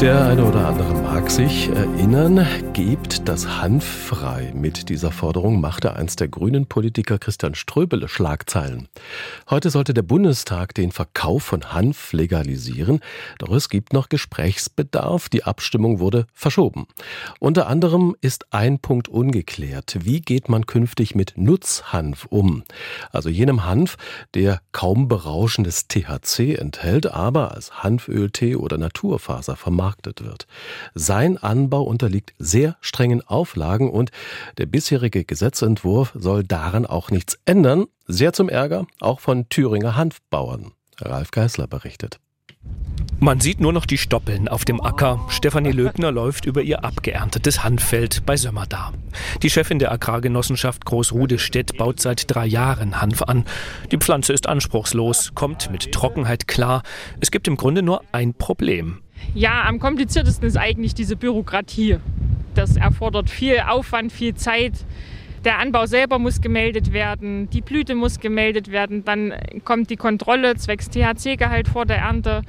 Der eine oder andere mag sich erinnern, gebt das Hanf frei. Mit dieser Forderung machte einst der grünen Politiker Christian Ströbele Schlagzeilen. Heute sollte der Bundestag den Verkauf von Hanf legalisieren, doch es gibt noch Gesprächsbedarf. Die Abstimmung wurde verschoben. Unter anderem ist ein Punkt ungeklärt. Wie geht man künftig mit Nutzhanf um? Also jenem Hanf, der kaum berauschendes THC enthält, aber als Hanföltee oder Naturfaser vermarktet vermarktet wird. Sein Anbau unterliegt sehr strengen Auflagen und der bisherige Gesetzentwurf soll daran auch nichts ändern, sehr zum Ärger auch von Thüringer Hanfbauern. Ralf Geißler berichtet. Man sieht nur noch die Stoppeln auf dem Acker. Stefanie Löbner läuft über ihr abgeerntetes Hanffeld bei Sömmerdar. Die Chefin der Agrargenossenschaft Großrudestedt baut seit drei Jahren Hanf an. Die Pflanze ist anspruchslos, kommt mit Trockenheit klar. Es gibt im Grunde nur ein Problem. Ja, am kompliziertesten ist eigentlich diese Bürokratie. Das erfordert viel Aufwand, viel Zeit. Der Anbau selber muss gemeldet werden, die Blüte muss gemeldet werden, dann kommt die Kontrolle zwecks THC-Gehalt vor der Ernte.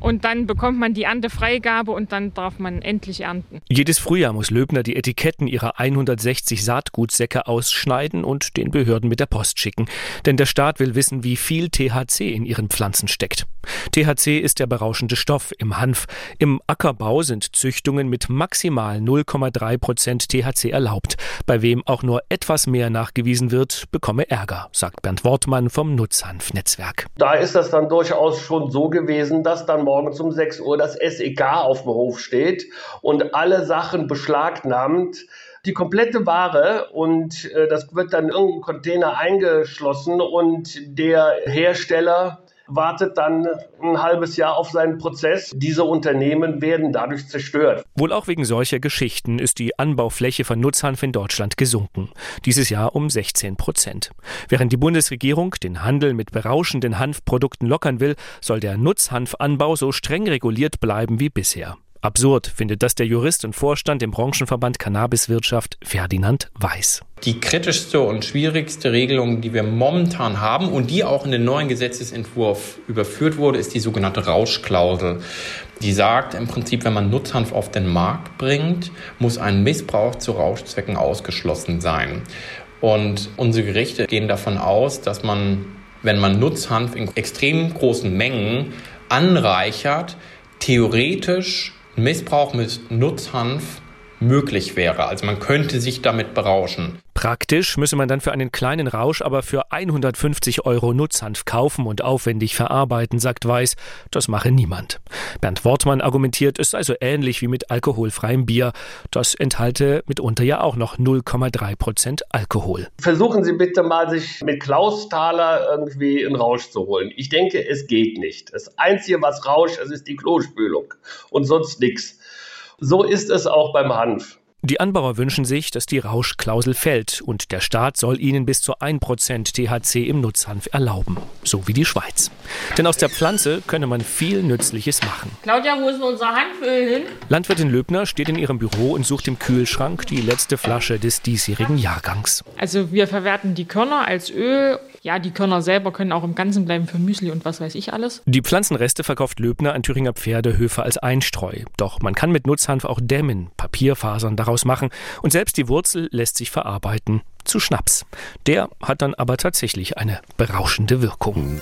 Und dann bekommt man die Erntefreigabe und dann darf man endlich ernten. Jedes Frühjahr muss Löbner die Etiketten ihrer 160 Saatgutsäcke ausschneiden und den Behörden mit der Post schicken. Denn der Staat will wissen, wie viel THC in ihren Pflanzen steckt. THC ist der berauschende Stoff im Hanf. Im Ackerbau sind Züchtungen mit maximal 0,3 Prozent THC erlaubt. Bei wem auch nur etwas mehr nachgewiesen wird, bekomme Ärger, sagt Bernd Wortmann vom Nutzhanf-Netzwerk. Da ist das dann durchaus schon so gewesen, dass dann morgens um 6 Uhr das SEK auf dem Hof steht und alle Sachen beschlagnahmt. Die komplette Ware und äh, das wird dann in irgendeinen Container eingeschlossen und der Hersteller wartet dann ein halbes Jahr auf seinen Prozess. Diese Unternehmen werden dadurch zerstört. Wohl auch wegen solcher Geschichten ist die Anbaufläche von Nutzhanf in Deutschland gesunken. Dieses Jahr um 16 Prozent. Während die Bundesregierung den Handel mit berauschenden Hanfprodukten lockern will, soll der Nutzhanfanbau so streng reguliert bleiben wie bisher. Absurd findet das der Jurist und Vorstand im Branchenverband Cannabiswirtschaft Ferdinand Weiß. Die kritischste und schwierigste Regelung, die wir momentan haben und die auch in den neuen Gesetzesentwurf überführt wurde, ist die sogenannte Rauschklausel. Die sagt im Prinzip, wenn man Nutzhanf auf den Markt bringt, muss ein Missbrauch zu Rauschzwecken ausgeschlossen sein. Und unsere Gerichte gehen davon aus, dass man, wenn man Nutzhanf in extrem großen Mengen anreichert, theoretisch Missbrauch mit Nutzhanf möglich wäre. Also man könnte sich damit berauschen. Praktisch müsse man dann für einen kleinen Rausch aber für 150 Euro Nutzhanf kaufen und aufwendig verarbeiten, sagt Weiß. Das mache niemand. Bernd Wortmann argumentiert, es sei so ähnlich wie mit alkoholfreiem Bier. Das enthalte mitunter ja auch noch 0,3 Prozent Alkohol. Versuchen Sie bitte mal, sich mit Klausthaler irgendwie einen Rausch zu holen. Ich denke, es geht nicht. Das Einzige, was rauscht, ist die Klospülung und sonst nichts. So ist es auch beim Hanf. Die Anbauer wünschen sich, dass die Rauschklausel fällt und der Staat soll ihnen bis zu 1% THC im Nutzhanf erlauben, so wie die Schweiz. Denn aus der Pflanze könne man viel Nützliches machen. Claudia, wo ist unser Hanföl hin? Landwirtin Löbner steht in ihrem Büro und sucht im Kühlschrank die letzte Flasche des diesjährigen Jahrgangs. Also wir verwerten die Körner als Öl. Ja, die Körner selber können auch im Ganzen bleiben für Müsli und was weiß ich alles. Die Pflanzenreste verkauft Löbner an Thüringer Pferdehöfe als Einstreu. Doch man kann mit Nutzhanf auch dämmen, Papierfasern daraus machen und selbst die Wurzel lässt sich verarbeiten zu Schnaps. Der hat dann aber tatsächlich eine berauschende Wirkung.